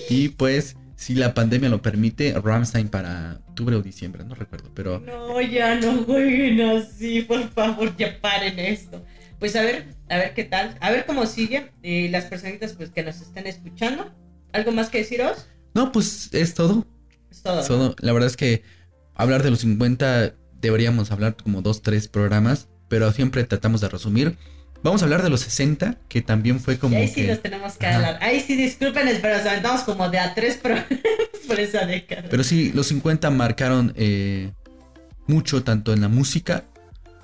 Y pues, si la pandemia lo permite, Ramstein para octubre o diciembre, no recuerdo, pero No, ya no jueguen así, por favor, ya paren esto. Pues a ver, a ver qué tal, a ver cómo sigue eh, las personitas pues que nos estén escuchando. ¿Algo más que deciros? no, pues es todo. Es todo. Es ¿no? todo. La verdad es que hablar de los 50 deberíamos hablar como dos, tres programas, pero siempre tratamos de resumir. Vamos a hablar de los 60, que también fue Y como ahí sí que... los tenemos que Ajá. hablar. Ahí sí, disculpen, pero nos aventamos como de a tres programas por esa década. Pero sí, los 50 marcaron eh, mucho tanto en la música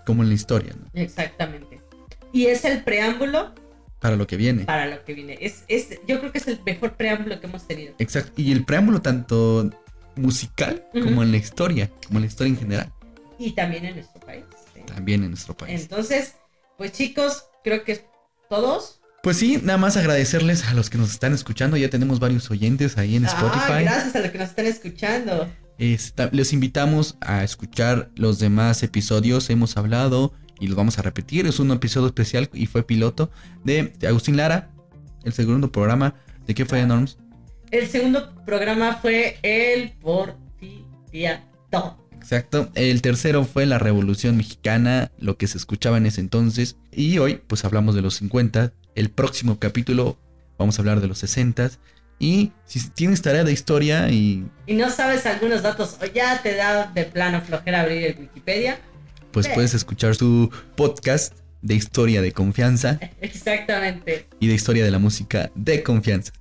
como en la historia, ¿no? Exactamente. Y es el preámbulo Para lo que viene. para lo que viene. Es, es, yo creo que es el mejor preámbulo que hemos tenido. Exacto. Y el preámbulo tanto musical como en la historia, como en la historia en general, Y también en nuestro país. también en nuestro país. Entonces, pues chicos, creo que todos. Pues sí, nada más agradecerles a los que nos están escuchando. Ya tenemos varios oyentes ahí en Ah, Spotify. gracias a los que nos están escuchando. Les invitamos a escuchar los demás episodios. Hemos hablado y los vamos a repetir. Es un episodio especial y fue piloto de, de Agustín Lara. El segundo programa. ¿De qué fue, Norms? El segundo programa fue el Porfiriato. Exacto. El tercero fue la Revolución Mexicana, lo que se escuchaba en ese entonces. Y hoy, pues hablamos de los 50. El próximo capítulo vamos a hablar de los 60. Y si tienes tarea de historia y Y no sabes algunos datos o ya te da de plano flojera abrir el Wikipedia. Pues puedes escuchar su podcast de historia de confianza Exactamente. y de historia de la música de confianza.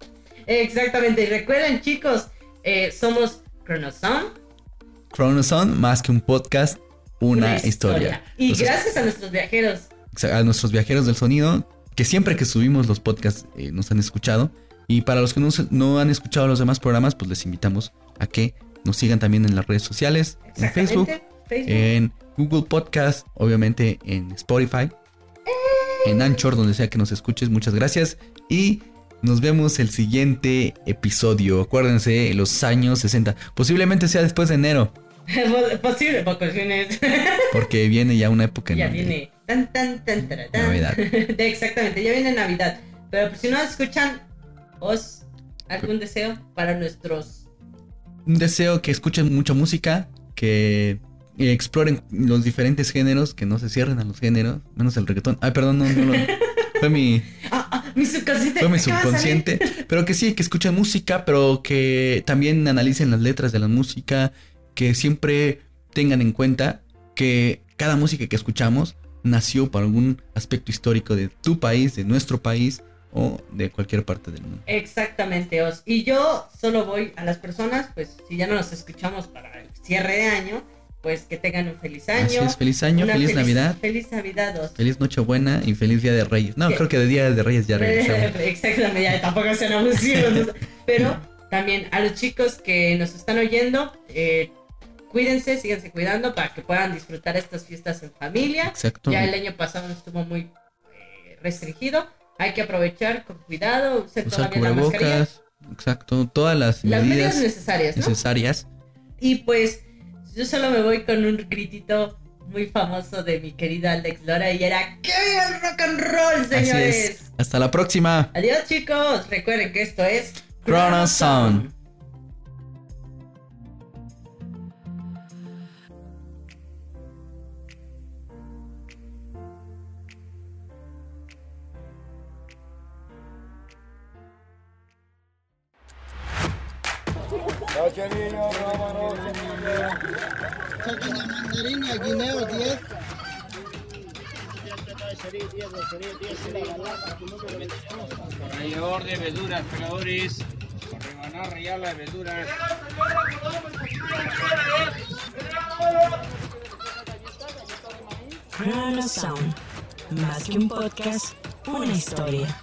Exactamente. Y recuerden, chicos, eh, somos Chronosound. Chronoson, más que un podcast, una, historia. Y Entonces, gracias a nuestros viajeros. a nuestros viajeros del sonido, que siempre que subimos los podcasts eh, nos han escuchado. Y para los que no, no han escuchado los demás programas, pues les invitamos a que nos sigan también en las redes sociales, en Facebook. Facebook. en Google Podcast, obviamente en Spotify, en Anchor, donde sea que nos escuches. Muchas gracias y nos vemos el siguiente episodio. Acuérdense, los años 60. Posiblemente sea después de enero, Posible vacaciones. porque viene ya una época en ya viene. Tan, tan, tan, tan, tan. Navidad. Exactamente, ya viene Navidad. Pero pues, si no escuchan, os algún deseo para nuestros. Un deseo que escuchen mucha música, que eh, exploren los diferentes géneros, que no se cierren a los géneros, menos el reggaetón. Ay, perdón, no, no, no. Fue mi, Ah, ah, mi subconsciente. fue mi subconsciente. Pero que sí, que escuchen música, pero que también analicen las letras de la música, que siempre tengan en cuenta que cada música que escuchamos nació por algún aspecto histórico de tu país, de nuestro país o de cualquier parte del mundo. Exactamente, Os. Y yo solo voy a las personas, pues si ya no nos escuchamos para el cierre de año, pues que tengan un feliz año. Así es, feliz año, una feliz, Navidad. Feliz Navidad, Os. Feliz Nochebuena y feliz Día de Reyes. No, ¿Qué? creo que de Día de Reyes ya regresamos. Exactamente, ya tampoco sean abusivos. Pero también a los chicos que nos están oyendo, eh, cuídense, síganse cuidando para que puedan disfrutar estas fiestas en familia. Exacto. Ya el año pasado estuvo muy eh, restringido. Hay que aprovechar con cuidado, usar todavía la mascarilla. Exacto. Todas las, Las medidas medidas necesarias, ¿no? necesarias. Y pues yo solo me voy con un gritito muy famoso de mi querida Alex Lora y era ¡Que viva el rock and roll, Así señores! es. Hasta la próxima. Adiós chicos, recuerden que esto es Chrono Sound. Vámonos. Sáquenle mandarina, guineo 10. Rallador de verduras, peladores. Con rebanar, rallar las verduras. Chrono Sound. Más que un podcast, una historia.